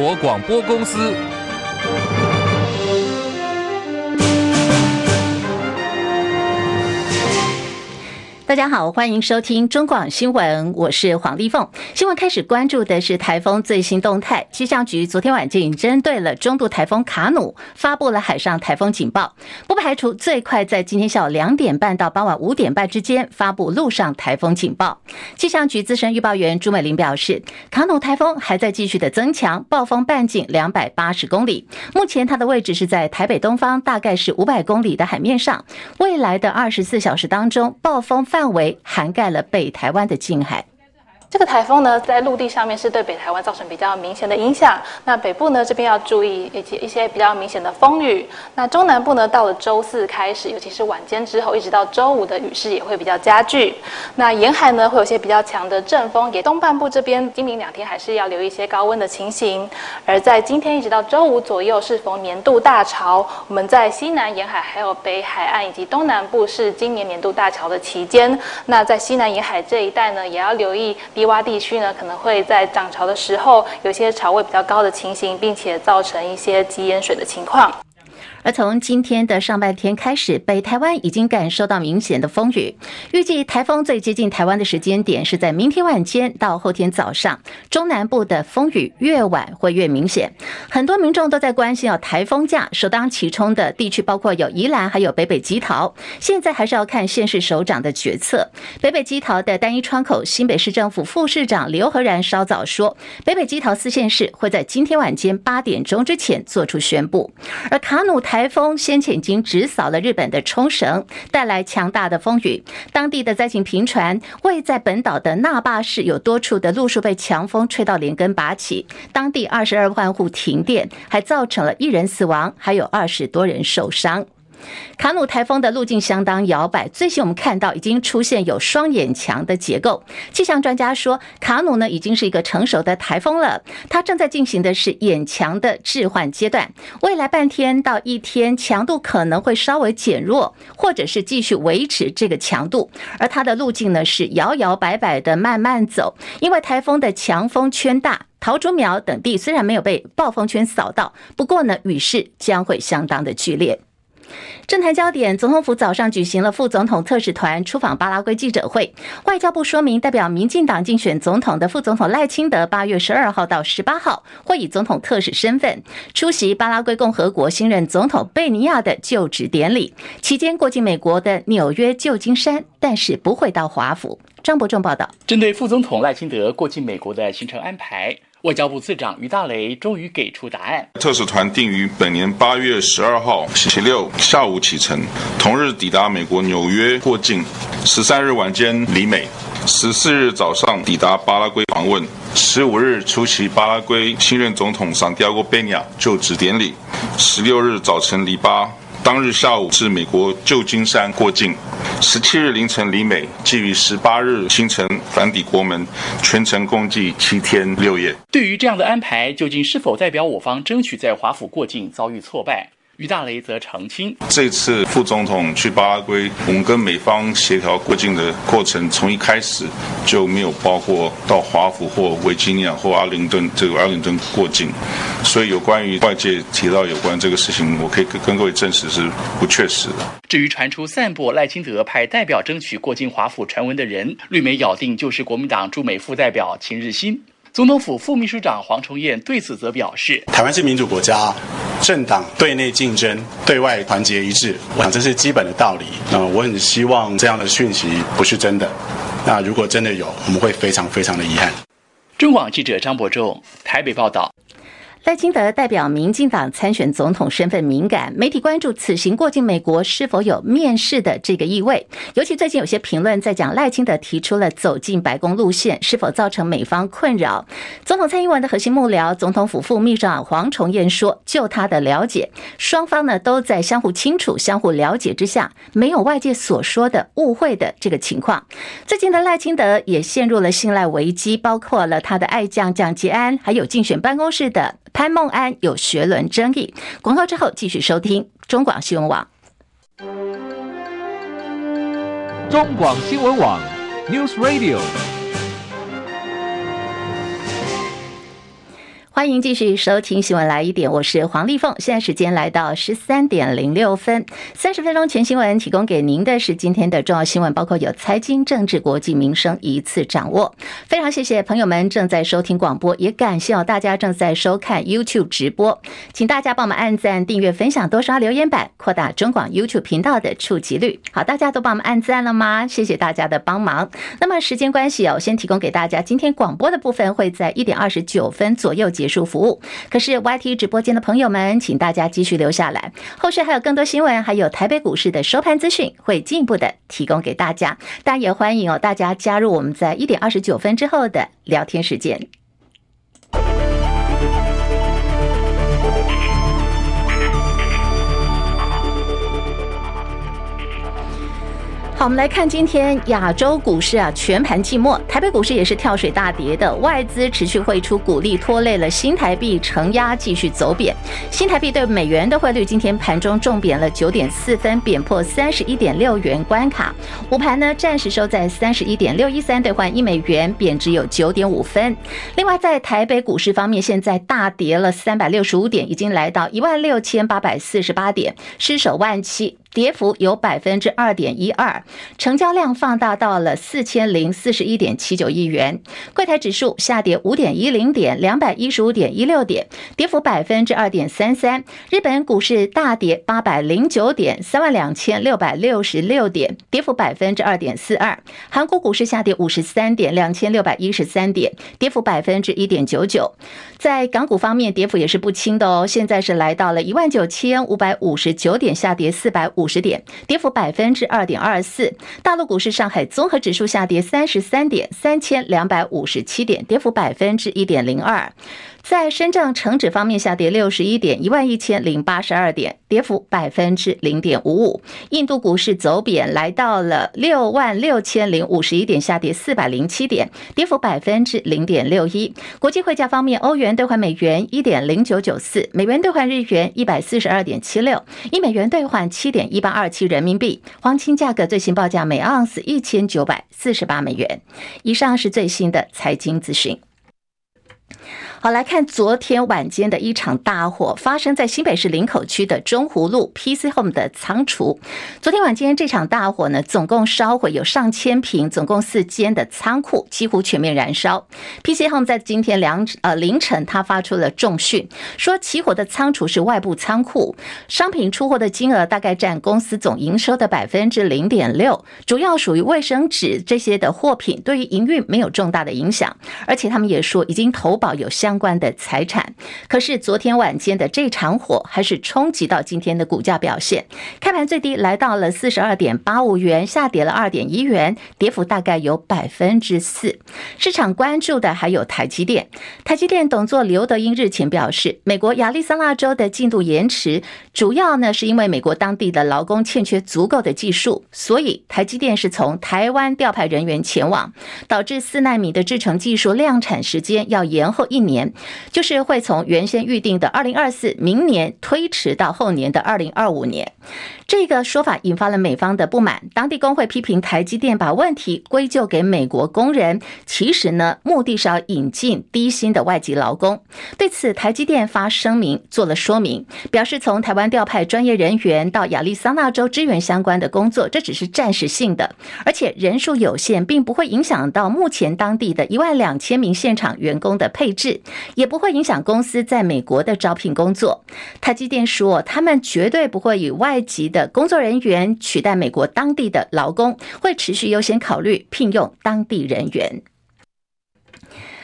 国广播公司。大家好，欢迎收听中广新闻，我是黄丽凤。新闻开始关注的是台风最新动态。气象局昨天晚间针对了中度台风卡努发布了海上台风警报，不排除最快在今天下午两点半到傍晚五点半之间发布陆上台风警报。气象局资深预报员朱美玲表示，卡努台风还在继续的增强，暴风半径两百八十公里，目前它的位置是在台北东方，大概是五百公里的海面上。未来的二十四小时当中，暴风范范围涵盖了北台湾的近海。这个台风呢，在陆地上面是对北台湾造成比较明显的影响。那北部呢，这边要注意一些一些比较明显的风雨。那中南部呢，到了周四开始，尤其是晚间之后，一直到周五的雨势也会比较加剧。那沿海呢，会有些比较强的阵风。也东半部这边，今明两天还是要留意一些高温的情形。而在今天一直到周五左右，是逢年度大潮，我们在西南沿海、还有北海岸以及东南部是今年年度大潮的期间。那在西南沿海这一带呢，也要留意。低洼地区呢，可能会在涨潮的时候有些潮位比较高的情形，并且造成一些积盐水的情况。而从今天的上半天开始，北台湾已经感受到明显的风雨。预计台风最接近台湾的时间点是在明天晚间到后天早上。中南部的风雨越晚会越明显。很多民众都在关心，哦，台风假首当其冲的地区包括有宜兰，还有北北基桃。现在还是要看县市首长的决策。北北基桃的单一窗口，新北市政府副市长刘和然稍早说，北北基桃四县市会在今天晚间八点钟之前做出宣布。而卡努台风先前已经直扫了日本的冲绳，带来强大的风雨。当地的灾情频传，位在本岛的那霸市有多处的路树被强风吹到连根拔起，当地二十二万户停电，还造成了一人死亡，还有二十多人受伤。卡努台风的路径相当摇摆，最新我们看到已经出现有双眼墙的结构。气象专家说，卡努呢已经是一个成熟的台风了，它正在进行的是眼墙的置换阶段。未来半天到一天，强度可能会稍微减弱，或者是继续维持这个强度。而它的路径呢是摇摇摆摆的慢慢走，因为台风的强风圈大，桃竹苗等地虽然没有被暴风圈扫到，不过呢雨势将会相当的剧烈。政坛焦点，总统府早上举行了副总统特使团出访巴拉圭记者会。外交部说明，代表民进党竞选总统的副总统赖清德，八月十二号到十八号会以总统特使身份出席巴拉圭共和国新任总统贝尼亚的就职典礼，期间过境美国的纽约、旧金山，但是不会到华府。张伯仲报道。针对副总统赖清德过境美国的行程安排。外交部次长于大雷终于给出答案。特使团定于本年八月十二号星期六下午启程，同日抵达美国纽约过境，十三日晚间离美，十四日早上抵达巴拉圭访问，十五日出席巴拉圭新任总统桑迪亚哥·贝尼亚就职典礼，十六日早晨离巴。当日下午至美国旧金山过境，十七日凌晨离美，即于十八日清晨返抵国门，全程共计七天六夜。对于这样的安排，究竟是否代表我方争取在华府过境遭遇挫败？于大雷则澄清，这次副总统去巴拉圭，我们跟美方协调过境的过程，从一开始就没有包括到华府或维吉尼亚或阿灵顿这个阿灵顿过境，所以有关于外界提到有关这个事情，我可以跟各位证实是不确实的。至于传出散布赖清德派代表争取过境华府传闻的人，绿媒咬定就是国民党驻美副代表秦日新。总统府副秘书长黄崇彦对此则表示：“台湾是民主国家，政党对内竞争，对外团结一致，我想这是基本的道理。那我很希望这样的讯息不是真的。那如果真的有，我们会非常非常的遗憾。”中广记者张博仲台北报道。赖清德代表民进党参选总统身份敏感，媒体关注此行过境美国是否有面试的这个意味。尤其最近有些评论在讲赖清德提出了走进白宫路线，是否造成美方困扰？总统蔡英文的核心幕僚、总统府副秘书长黄崇彦说，就他的了解，双方呢都在相互清楚、相互了解之下，没有外界所说的误会的这个情况。最近的赖清德也陷入了信赖危机，包括了他的爱将蒋捷安，还有竞选办公室的。潘孟安有学伦争议，广告之后继续收听中广新闻网。中广新闻网 News Radio。欢迎继续收听新闻来一点，我是黄丽凤。现在时间来到十三点零六分，三十分钟全新闻提供给您的是今天的重要新闻，包括有财经、政治、国际、民生一次掌握。非常谢谢朋友们正在收听广播，也感谢大家正在收看 YouTube 直播，请大家帮我们按赞、订阅、分享、多刷留言板，扩大中广 YouTube 频道的触及率。好，大家都帮我们按赞了吗？谢谢大家的帮忙。那么时间关系哦，我先提供给大家今天广播的部分会在一点二十九分左右结服务，可是 YT 直播间的朋友们，请大家继续留下来，后续还有更多新闻，还有台北股市的收盘资讯，会进一步的提供给大家。当然也欢迎哦，大家加入我们在一点二十九分之后的聊天时间。好，我们来看今天亚洲股市啊，全盘寂寞，台北股市也是跳水大跌的，外资持续汇出股利，拖累了新台币承压继续走贬。新台币对美元的汇率今天盘中重贬了九点四分，贬破三十一点六元关卡。午盘呢，暂时收在三十一点六一三兑换一美元，贬值有九点五分。另外，在台北股市方面，现在大跌了三百六十五点，已经来到一万六千八百四十八点，失守万七。跌幅有百分之二点一二，成交量放大到了四千零四十一点七九亿元。柜台指数下跌五点一零点，两百一十五点一六点，跌幅百分之二点三三。日本股市大跌八百零九点，三万两千六百六十六点，跌幅百分之二点四二。韩国股市下跌五十三点，两千六百一十三点，跌幅百分之一点九九。在港股方面，跌幅也是不轻的哦，现在是来到了一万九千五百五十九点，下跌四百五。五十点，跌幅百分之二点二四。大陆股市，上海综合指数下跌三十三点，三千两百五十七点，跌幅百分之一点零二。在深证成指方面下跌六十一点，一万一千零八十二点，跌幅百分之零点五五。印度股市走贬，来到了六万六千零五十一点，下跌四百零七点，跌幅百分之零点六一。国际汇价方面，欧元兑换美元一点零九九四，美元兑换日元一百四十二点七六，一美元兑换七点一八二七人民币。黄金价格最新报价每盎司一千九百四十八美元。以上是最新的财经资讯。好，来看昨天晚间的一场大火，发生在新北市林口区的中湖路 PC Home 的仓储。昨天晚间这场大火呢，总共烧毁有上千坪，总共四间的仓库几乎全面燃烧。PC Home 在今天两呃凌晨，他发出了重讯，说起火的仓储是外部仓库，商品出货的金额大概占公司总营收的百分之零点六，主要属于卫生纸这些的货品，对于营运没有重大的影响。而且他们也说已经投保有相。相关的财产，可是昨天晚间的这场火还是冲击到今天的股价表现。开盘最低来到了四十二点八五元，下跌了二点一元，跌幅大概有百分之四。市场关注的还有台积电。台积电董座刘德英日前表示，美国亚利桑那州的进度延迟，主要呢是因为美国当地的劳工欠缺足够的技术，所以台积电是从台湾调派人员前往，导致四纳米的制程技术量产时间要延后一年。就是会从原先预定的二零二四明年推迟到后年的二零二五年，这个说法引发了美方的不满。当地工会批评台积电把问题归咎给美国工人，其实呢，目的是要引进低薪的外籍劳工。对此，台积电发声明做了说明，表示从台湾调派专业人员到亚利桑那州支援相关的工作，这只是暂时性的，而且人数有限，并不会影响到目前当地的一万两千名现场员工的配置。也不会影响公司在美国的招聘工作。台积电说，他们绝对不会以外籍的工作人员取代美国当地的劳工，会持续优先考虑聘用当地人员。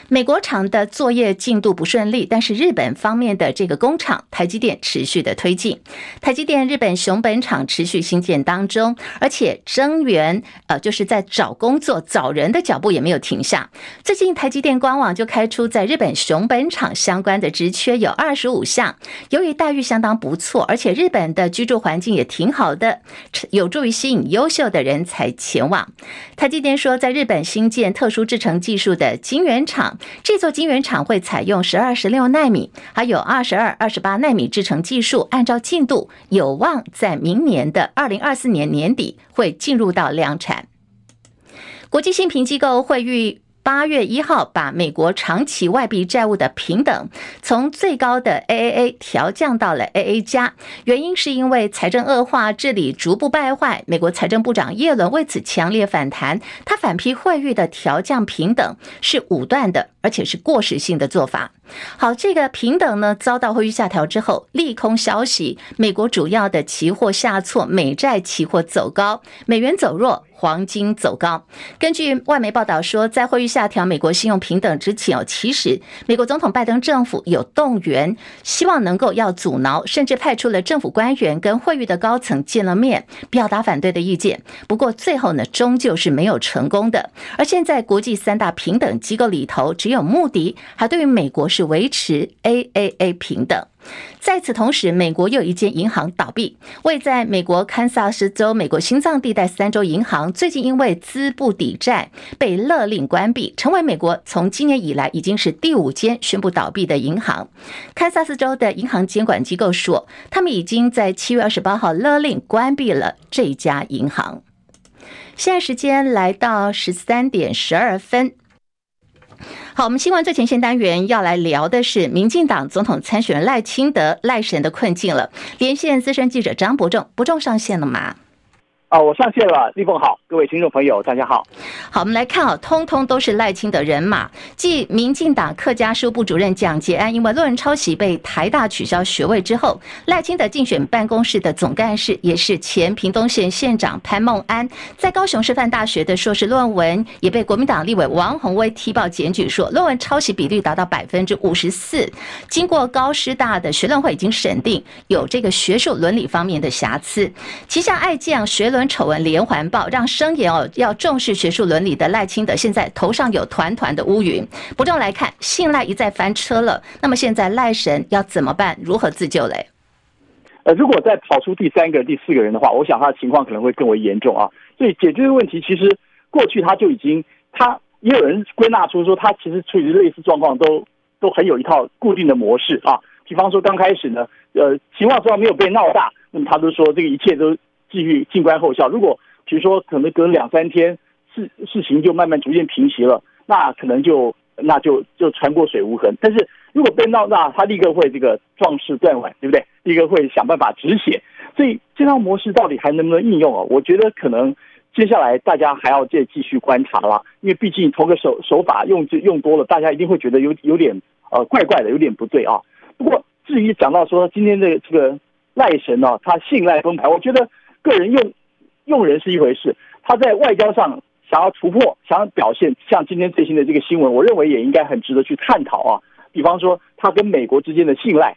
美国厂的作业进度不顺利，但是日本方面的这个工厂台积电持续的推进。台积电日本熊本厂持续兴建当中，而且增援呃就是在找工作找人的脚步也没有停下。最近台积电官网就开出在日本熊本厂相关的职缺有二十五项，由于待遇相当不错，而且日本的居住环境也挺好的，有助于吸引优秀的人才前往。台积电说，在日本新建特殊制程技术的晶圆厂。这座晶圆厂会采用十二、十六纳米，还有二十二、二十八纳米制程技术，按照进度，有望在明年的二零二四年年底会进入到量产。国际信评机构会预。八月一号把美国长期外币债务的平等从最高的 AAA 调降到了 AA 加，原因是因为财政恶化、治理逐步败坏。美国财政部长耶伦为此强烈反弹，他反批惠誉的调降平等是武断的，而且是过时性的做法。好，这个平等呢遭到惠誉下调之后，利空消息，美国主要的期货下挫，美债期货走高，美元走弱。黄金走高。根据外媒报道说，在惠誉下调美国信用平等之前哦，其实美国总统拜登政府有动员，希望能够要阻挠，甚至派出了政府官员跟惠誉的高层见了面，表达反对的意见。不过最后呢，终究是没有成功的。而现在国际三大平等机构里头，只有有目的还对于美国是维持 AAA 平等。在此同时，美国又一间银行倒闭，位在美国堪萨斯州、美国心脏地带三州银行，最近因为资不抵债被勒令关闭，成为美国从今年以来已经是第五间宣布倒闭的银行。堪萨斯州的银行监管机构说，他们已经在七月二十八号勒令关闭了这家银行。现在时间来到十三点十二分。好，我们新闻最前线单元要来聊的是民进党总统参选人赖清德赖神的困境了。连线资深记者张伯仲，伯仲上线了吗？啊，我上线了，立凤好，各位听众朋友，大家好。好，我们来看啊，通通都是赖清德人马。继民进党客家事务部主任蒋捷安因为论文抄袭被台大取消学位之后，赖清德竞选办公室的总干事也是前屏东县县长潘孟安，在高雄师范大学的硕士论文也被国民党立委王鸿薇踢爆检举说，论文抄袭比率达到百分之五十四。经过高师大的学论会已经审定有这个学术伦理方面的瑕疵，旗下爱将学跟。丑闻连环爆，让声言哦要重视学术伦理的赖清德，现在头上有团团的乌云。不过来看，信赖一再翻车了，那么现在赖神要怎么办？如何自救嘞？呃，如果再跑出第三个、第四个人的话，我想他的情况可能会更为严重啊。所以解决的问题，其实过去他就已经，他也有人归纳出说，他其实处于类似状况都 都很有一套固定的模式啊。比方说刚开始呢，呃，情况虽然没有被闹大，那么他都说这个一切都。继续静观后效。如果比如说可能隔两三天事事情就慢慢逐渐平息了，那可能就那就就船过水无痕。但是如果被闹大，他立刻会这个壮士断腕，对不对？立刻会想办法止血。所以这套模式到底还能不能应用啊？我觉得可能接下来大家还要再继续观察了，因为毕竟同个手手法用就用多了，大家一定会觉得有有点呃怪怪的，有点不对啊。不过至于讲到说今天的这个赖神呢、他信赖崩盘，我觉得。个人用用人是一回事，他在外交上想要突破，想要表现，像今天最新的这个新闻，我认为也应该很值得去探讨啊。比方说，他跟美国之间的信赖，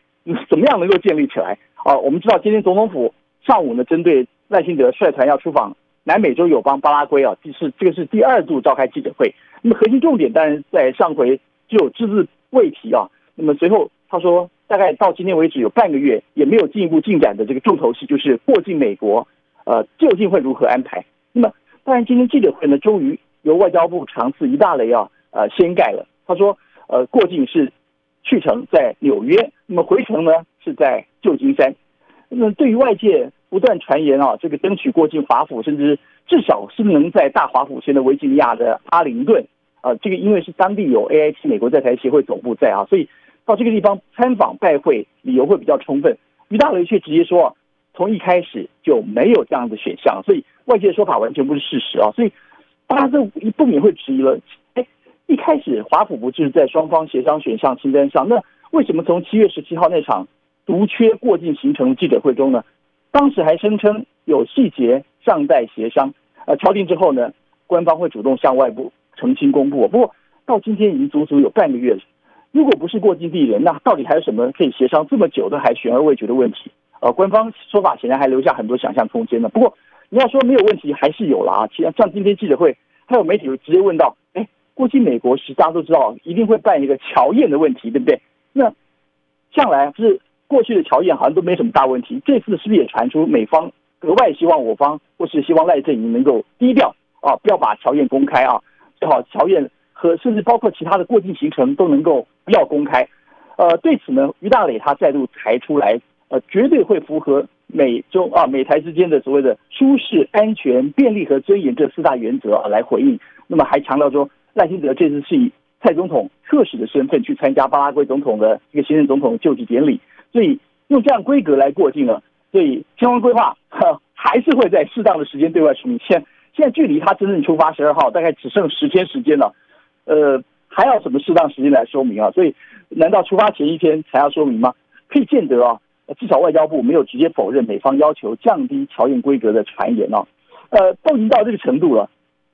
怎么样能够建立起来啊？我们知道，今天总统府上午呢，针对赖清德率团要出访南美洲友邦巴拉圭啊，这是这个是第二度召开记者会。那么核心重点当然在上回就有只字未提啊。那么随后他说，大概到今天为止有半个月也没有进一步进展的这个重头戏，就是过境美国。呃，究竟会如何安排？那么，当然，今天记者会呢，终于由外交部长次一大雷啊，呃，掀盖了。他说，呃，过境是去程在纽约，那么回程呢是在旧金山。那么，对于外界不断传言啊，这个争取过境华府，甚至至少是能在大华府前的维吉尼亚的阿灵顿，啊，这个因为是当地有 AIT 美国在台协会总部在啊，所以到这个地方参访拜会理由会比较充分。于大雷却直接说。从一开始就没有这样的选项，所以外界的说法完全不是事实啊！所以大家都不免会质疑了：哎，一开始华府不就是在双方协商选项清单上？那为什么从七月十七号那场独缺过境行程记者会中呢？当时还声称有细节尚待协商，呃，敲定之后呢，官方会主动向外部澄清公布。不过到今天已经足足有半个月了，如果不是过境地人，那到底还有什么可以协商这么久都还悬而未决的问题？呃，官方说法显然还留下很多想象空间呢。不过你要说没有问题，还是有了啊。其实像今天记者会，还有媒体直接问到：哎，过去美国时，大家都知道一定会办一个乔宴的问题，对不对？那向来是过去的乔宴好像都没什么大问题，这次是不是也传出美方格外希望我方或是希望赖阵营能够低调啊，不要把乔宴公开啊，最好乔宴和甚至包括其他的过境行程都能够不要公开。呃，对此呢，于大磊他再度抬出来。呃，绝对会符合美中啊美台之间的所谓的舒适、安全、便利和尊严这四大原则啊来回应。那么还强调说，赖清德这次是以蔡总统特使的身份去参加巴拉圭总统的一个新任总统就职典礼，所以用这样规格来过境了。所以相关规划还是会在适当的时间对外说明。现现在距离他真正出发十二号大概只剩十天时间了，呃，还要什么适当时间来说明啊？所以难道出发前一天才要说明吗？可以见得啊，至少外交部没有直接否认美方要求降低侨宴规格的传言啊。呃，都已经到这个程度了，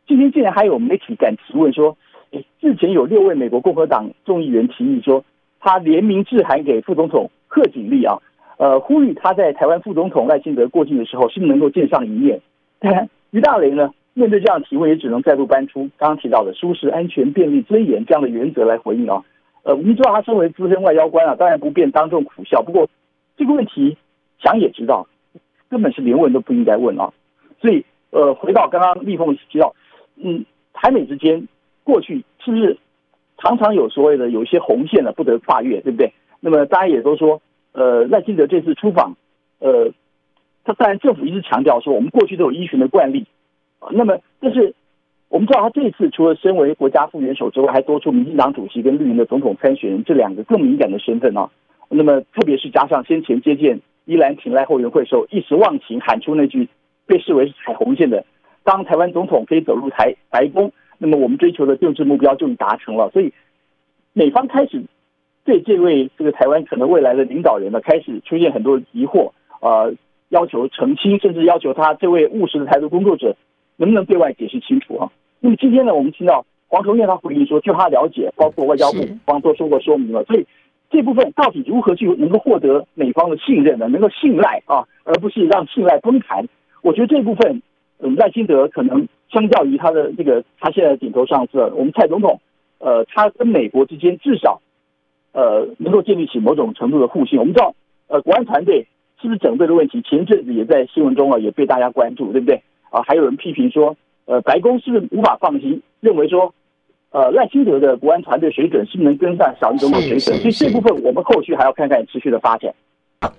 今天竟然还有媒体敢提问说，诶，日前有六位美国共和党众议员提议说，他联名致函给副总统贺锦丽啊。呃，呼吁他在台湾副总统赖清德过境的时候，是不是能够见上一面？当然，于大雷呢，面对这样的提问，也只能再度搬出刚刚提到的舒适、安全、便利、尊严这样的原则来回应啊。呃，我们知道他身为资深外交官啊，当然不便当众苦笑。不过这个问题想也知道，根本是连问都不应该问啊。所以，呃，回到刚刚立凤提到，嗯，台美之间过去是不是常常有所谓的有一些红线呢，不得跨越，对不对？那么大家也都说。呃，赖清德这次出访，呃，他当然政府一直强调说，我们过去都有依循的惯例，啊，那么但是我们知道他这一次除了身为国家副元首之外，还多出民进党主席跟绿营的总统参选人这两个更敏感的身份啊。那么特别是加上先前接见伊兰挺赖后援会时候一时忘情喊出那句被视为是踩红线的，当台湾总统可以走入台白宫，那么我们追求的政治目标就已达成了。所以美方开始。对这位这个台湾可能未来的领导人呢，开始出现很多疑惑，呃，要求澄清，甚至要求他这位务实的台独工作者能不能对外解释清楚啊？那么今天呢，我们听到黄崇彦他回应说，据他了解，包括外交部方都说过说明了，所以这部分到底如何去能够获得美方的信任呢？能够信赖啊，而不是让信赖崩盘？我觉得这部分，嗯，赖清德可能相较于他的这个他现在顶头上司，我们蔡总统，呃，他跟美国之间至少。呃，能够建立起某种程度的互信。我们知道，呃，国安团队是不是整队的问题，前阵子也在新闻中啊，也被大家关注，对不对？啊，还有人批评说，呃，白宫是不是无法放心，认为说，呃，赖清德的国安团队水准是不是能跟上小英总统水准？所以这部分我们后续还要看看持续的发展。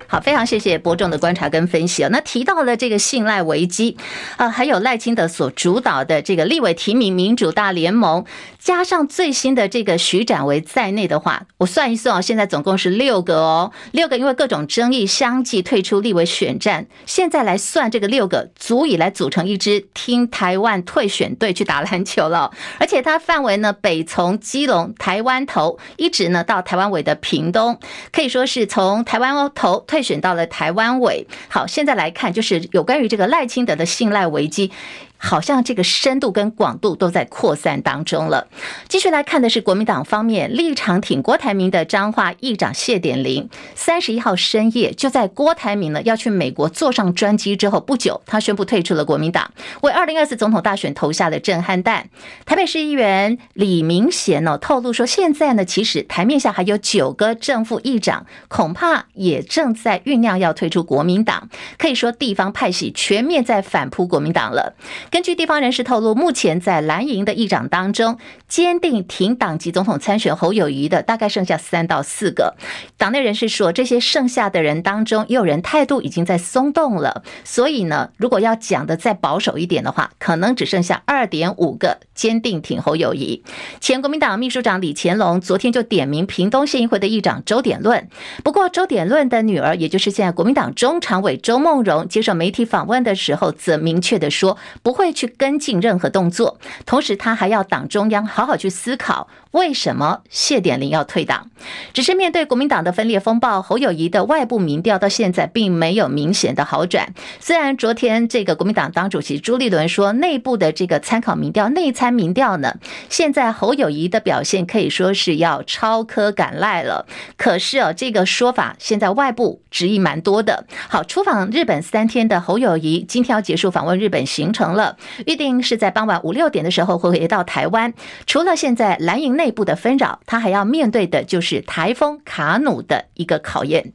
好，非常谢谢伯仲的观察跟分析啊。那提到了这个信赖危机啊，还有赖清德所主导的这个立委提名民主大联盟，加上最新的这个徐展维在内的话，我算一算啊，现在总共是六个哦，六个因为各种争议相继退出立委选战，现在来算这个六个足以来组成一支听台湾退选队去打篮球了，而且它范围呢，北从基隆台湾头，一直呢到台湾尾的屏东，可以说是从台湾头。退选到了台湾委，好，现在来看就是有关于这个赖清德的信赖危机。好像这个深度跟广度都在扩散当中了。继续来看的是国民党方面立场挺郭台铭的彰化议长谢典林，三十一号深夜就在郭台铭呢要去美国坐上专机之后不久，他宣布退出了国民党，为二零二四总统大选投下了震撼弹。台北市议员李明贤呢透露说，现在呢其实台面下还有九个正副议长，恐怕也正在酝酿要退出国民党，可以说地方派系全面在反扑国民党了。根据地方人士透露，目前在蓝营的议长当中，坚定挺党籍总统参选侯友谊的大概剩下三到四个。党内人士说，这些剩下的人当中，也有人态度已经在松动了。所以呢，如果要讲的再保守一点的话，可能只剩下二点五个坚定挺侯友谊。前国民党秘书长李干龙昨天就点名屏东县议会的议长周典论。不过，周典论的女儿，也就是现在国民党中常委周梦荣接受媒体访问的时候，则明确的说不。会去跟进任何动作，同时他还要党中央好好去思考，为什么谢典林要退党。只是面对国民党的分裂风暴，侯友谊的外部民调到现在并没有明显的好转。虽然昨天这个国民党党主席朱立伦说，内部的这个参考民调、内参民调呢，现在侯友宜的表现可以说是要超科赶赖了。可是哦，这个说法现在外部质疑蛮多的。好，出访日本三天的侯友谊，今天要结束访问日本行程了。预定是在傍晚五六点的时候会回到台湾。除了现在蓝营内部的纷扰，他还要面对的就是台风卡努的一个考验。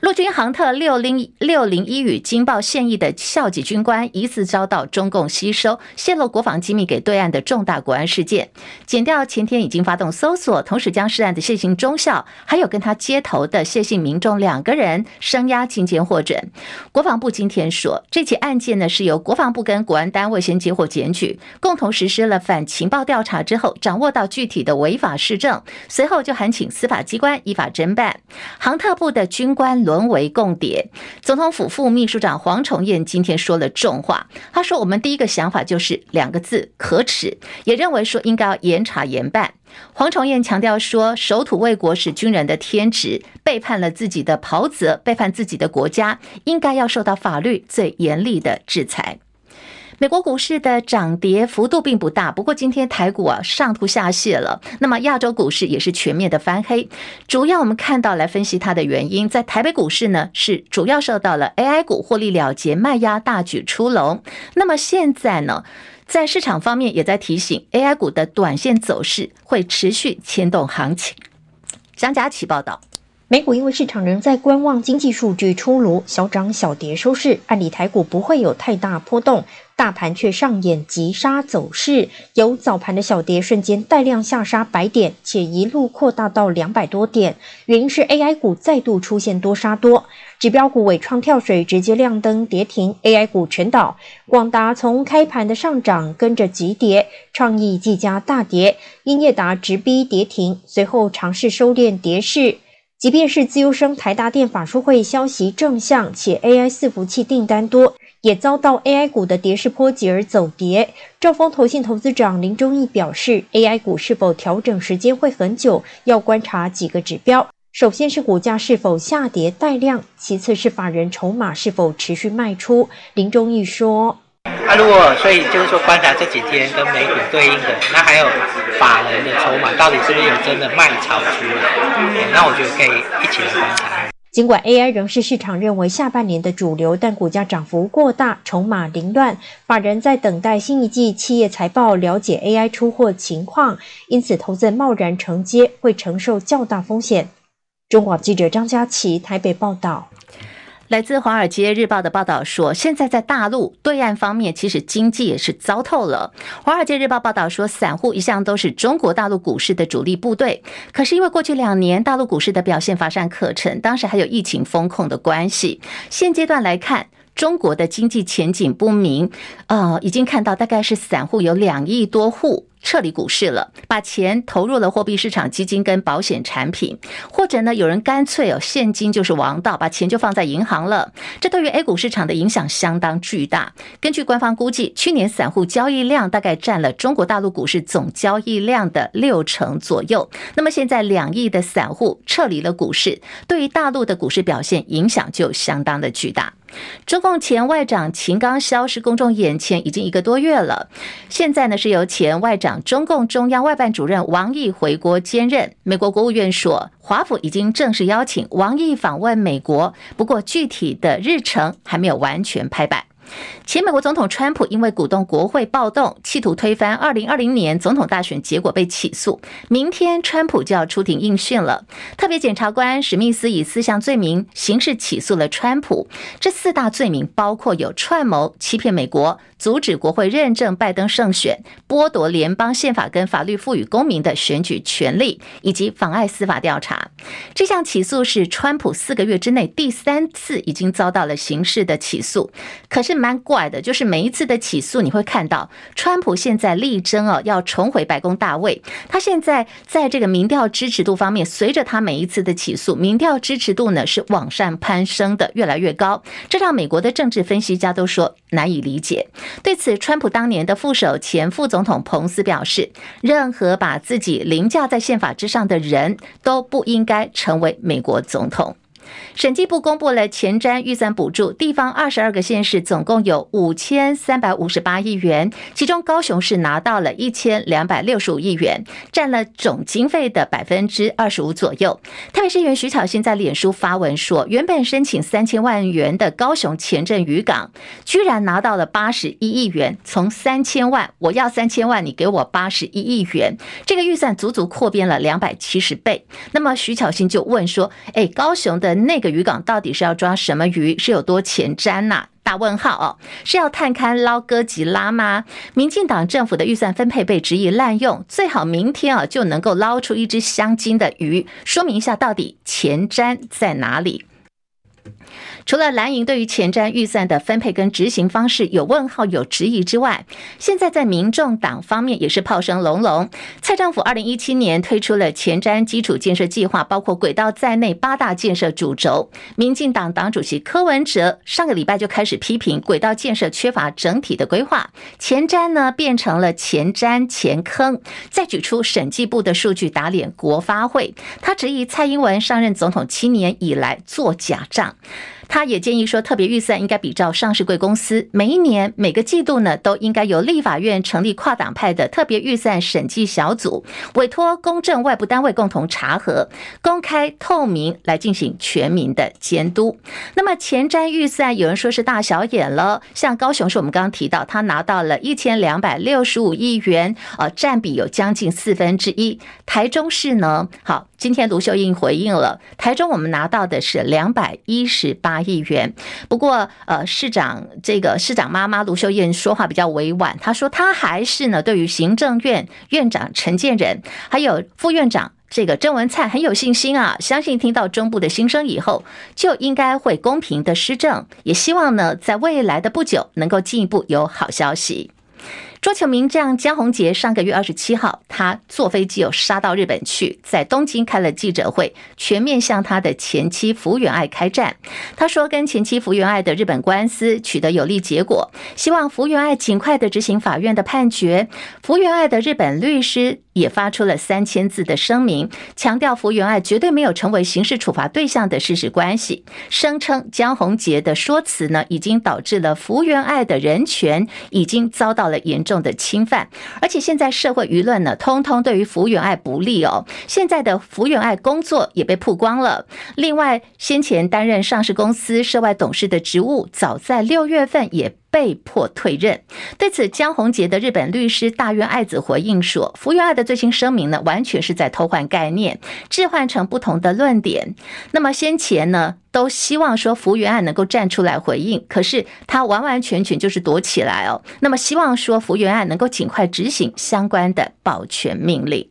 陆军航特六零六零一与惊爆现役的校级军官疑似遭到中共吸收，泄露国防机密给对岸的重大国安事件。检调前天已经发动搜索，同时将涉案的谢姓中校还有跟他接头的谢姓民众两个人声押进监获准。国防部今天说，这起案件呢是由国防部跟国安单位先接获检举，共同实施了反情报调查之后，掌握到具体的违法事证，随后就函请司法机关依法侦办。航特部的军官沦为共谍，总统府副秘书长黄崇彦今天说了重话。他说：“我们第一个想法就是两个字，可耻，也认为说应该要严查严办。”黄崇彦强调说：“守土卫国是军人的天职，背叛了自己的袍泽，背叛自己的国家，应该要受到法律最严厉的制裁。”美国股市的涨跌幅度并不大，不过今天台股啊上吐下泻了。那么亚洲股市也是全面的翻黑，主要我们看到来分析它的原因，在台北股市呢是主要受到了 AI 股获利了结卖压大举出笼。那么现在呢，在市场方面也在提醒 AI 股的短线走势会持续牵动行情。张佳琪报道。美股因为市场仍在观望经济数据出炉，小涨小跌收市。按理台股不会有太大波动，大盘却上演急杀走势，由早盘的小跌瞬间带量下杀百点，且一路扩大到两百多点。原因是 AI 股再度出现多杀多，指标股尾创跳水直接亮灯跌停，AI 股全倒。广达从开盘的上涨跟着急跌，创意技嘉大跌，英业达直逼跌停，随后尝试收敛跌势。即便是资优生台达电法说会消息正向，且 AI 伺服器订单多，也遭到 AI 股的跌势波及而走跌。兆丰投信投资长林忠义表示，AI 股是否调整时间会很久，要观察几个指标。首先是股价是否下跌带量，其次是法人筹码是否持续卖出。林忠义说。那、啊、如果所以就是说观察这几天跟美股对应的，那还有法人的筹码到底是不是有真的卖超出来？嗯，那我觉得可以一起来观察。尽管 AI 仍是市场认为下半年的主流，但股价涨幅过大，筹码凌乱，法人在等待新一季企业财报，了解 AI 出货情况，因此投资人贸然承接会承受较大风险。中广记者张佳琪台北报道。来自《华尔街日报》的报道说，现在在大陆对岸方面，其实经济也是糟透了。《华尔街日报》报道说，散户一向都是中国大陆股市的主力部队，可是因为过去两年大陆股市的表现乏善可陈，当时还有疫情风控的关系，现阶段来看，中国的经济前景不明。呃，已经看到大概是散户有两亿多户。撤离股市了，把钱投入了货币市场、基金跟保险产品，或者呢，有人干脆哦，现金就是王道，把钱就放在银行了。这对于 A 股市场的影响相当巨大。根据官方估计，去年散户交易量大概占了中国大陆股市总交易量的六成左右。那么现在两亿的散户撤离了股市，对于大陆的股市表现影响就相当的巨大。中共前外长秦刚消失公众眼前已经一个多月了，现在呢是由前外长、中共中央外办主任王毅回国兼任。美国国务院说，华府已经正式邀请王毅访问美国，不过具体的日程还没有完全拍板。前美国总统川普因为鼓动国会暴动，企图推翻二零二零年总统大选结果被起诉。明天川普就要出庭应讯了。特别检察官史密斯以四项罪名刑事起诉了川普。这四大罪名包括有串谋欺骗美国、阻止国会认证拜登胜选、剥夺联邦宪法跟法律赋予公民的选举权利，以及妨碍司法调查。这项起诉是川普四个月之内第三次已经遭到了刑事的起诉。可是。蛮怪的，就是每一次的起诉，你会看到川普现在力争哦，要重回白宫大位。他现在在这个民调支持度方面，随着他每一次的起诉，民调支持度呢是往上攀升的，越来越高。这让美国的政治分析家都说难以理解。对此，川普当年的副手前副总统彭斯表示，任何把自己凌驾在宪法之上的人都不应该成为美国总统。审计部公布了前瞻预算补助，地方二十二个县市总共有五千三百五十八亿元，其中高雄市拿到了一千两百六十五亿元，占了总经费的百分之二十五左右。台北市议员徐巧芯在脸书发文说，原本申请三千万元的高雄前镇渔港，居然拿到了八十一亿元，从三千万我要三千万，你给我八十一亿元，这个预算足足扩编了两百七十倍。那么徐巧芯就问说，哎，高雄的那个渔港到底是要抓什么鱼，是有多前瞻呐、啊？大问号哦，是要探勘捞哥吉拉吗？民进党政府的预算分配被质疑滥用，最好明天啊就能够捞出一只香精的鱼，说明一下到底前瞻在哪里。除了蓝营对于前瞻预算的分配跟执行方式有问号、有质疑之外，现在在民众党方面也是炮声隆隆。蔡政府二零一七年推出了前瞻基础建设计划，包括轨道在内八大建设主轴。民进党党主席柯文哲上个礼拜就开始批评轨道建设缺乏整体的规划，前瞻呢变成了前瞻前坑，再举出审计部的数据打脸国发会。他质疑蔡英文上任总统七年以来做假账。他也建议说，特别预算应该比照上市贵公司，每一年每个季度呢，都应该由立法院成立跨党派的特别预算审计小组，委托公正外部单位共同查核，公开透明来进行全民的监督。那么前瞻预算有人说是大小眼了，像高雄是我们刚刚提到，他拿到了一千两百六十五亿元，呃，占比有将近四分之一。台中市呢，好。今天卢秀英回应了，台中我们拿到的是两百一十八议员。不过，呃，市长这个市长妈妈卢秀燕说话比较委婉，她说她还是呢对于行政院院长陈建仁还有副院长这个郑文灿很有信心啊，相信听到中部的心声以后，就应该会公平的施政，也希望呢在未来的不久能够进一步有好消息。桌球名将江宏杰上个月二十七号，他坐飞机又杀到日本去，在东京开了记者会，全面向他的前妻福原爱开战。他说，跟前妻福原爱的日本官司取得有利结果，希望福原爱尽快的执行法院的判决。福原爱的日本律师也发出了三千字的声明，强调福原爱绝对没有成为刑事处罚对象的事实关系，声称江宏杰的说辞呢，已经导致了福原爱的人权已经遭到了严重。的侵犯，而且现在社会舆论呢，通通对于福原爱不利哦。现在的福原爱工作也被曝光了。另外，先前担任上市公司涉外董事的职务，早在六月份也被迫退任。对此，江宏杰的日本律师大渊爱子回应说：“福原爱的最新声明呢，完全是在偷换概念，置换成不同的论点。那么先前呢，都希望说福原爱能够站出来回应，可是他完完全全就是躲起来哦。那么希望说福原爱能够尽快执行相关的保全命令。”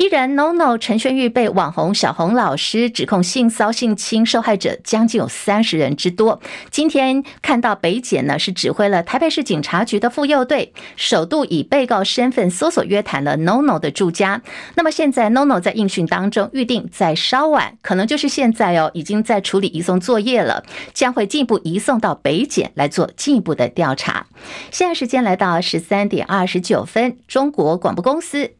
艺人 NONO 陈轩玉被网红小红老师指控性骚性侵，受害者将近有三十人之多。今天看到北检呢是指挥了台北市警察局的妇幼队，首度以被告身份搜索约谈了 NONO 的住家。那么现在 NONO 在应讯当中，预定在稍晚，可能就是现在哦，已经在处理移送作业了，将会进一步移送到北检来做进一步的调查。现在时间来到十三点二十九分，中国广播公司。